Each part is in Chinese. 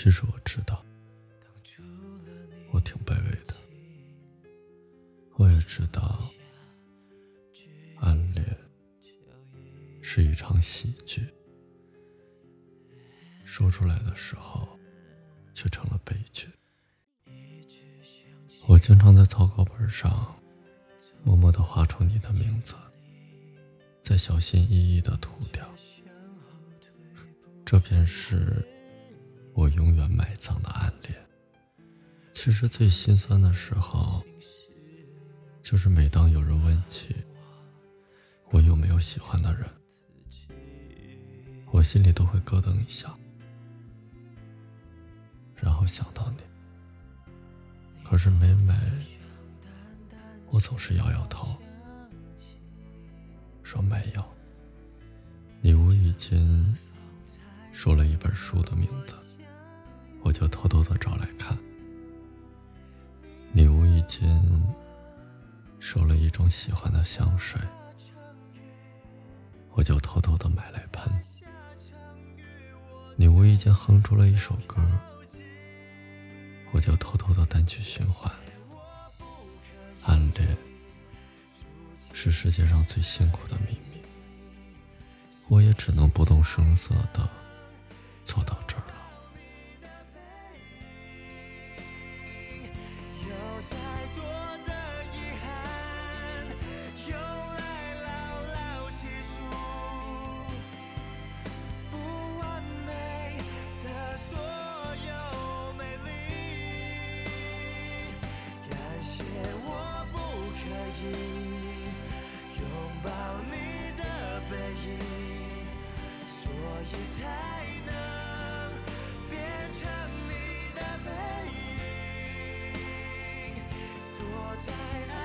其实我知道，我挺卑微的。我也知道，暗恋是一场喜剧，说出来的时候却成了悲剧。我经常在草稿本上默默地画出你的名字，再小心翼翼地涂掉，这便是。我永远埋葬的暗恋。其实最心酸的时候，就是每当有人问起我有没有喜欢的人，我心里都会咯噔一下，然后想到你。可是每每我总是摇摇头，说没有。你无意间说了一本书的名字。我就偷偷的找来看，你无意间说了一种喜欢的香水，我就偷偷的买来喷。你无意间哼出了一首歌，我就偷偷的单曲循环。暗恋是世界上最辛苦的秘密，我也只能不动声色的拥抱你的背影，所以才能变成你的背影。躲在爱。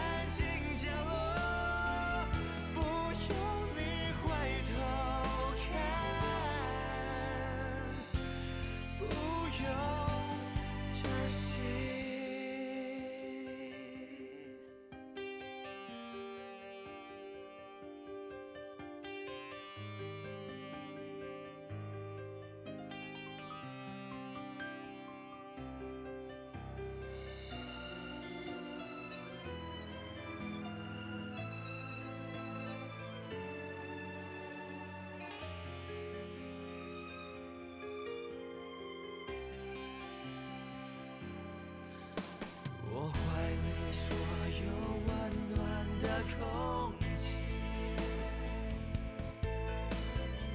我怀里所有温暖的空气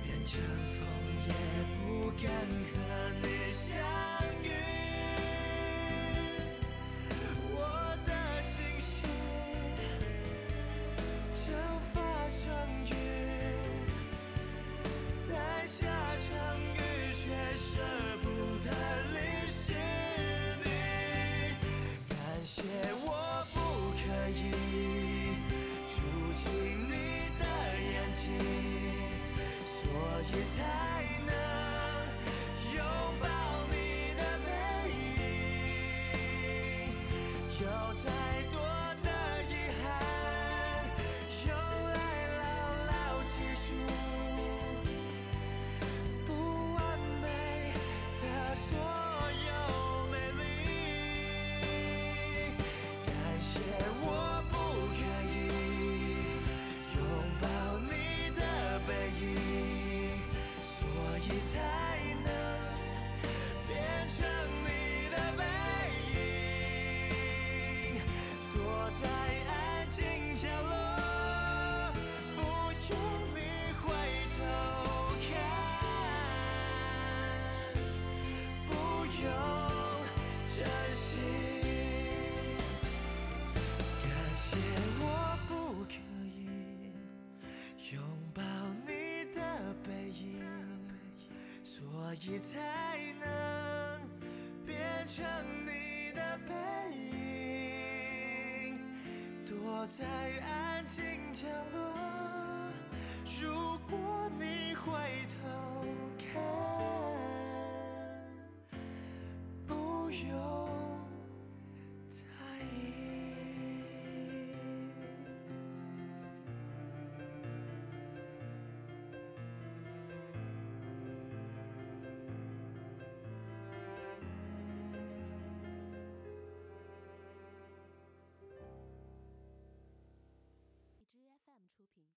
变成风也也才能变成你的背影，躲在安静角落。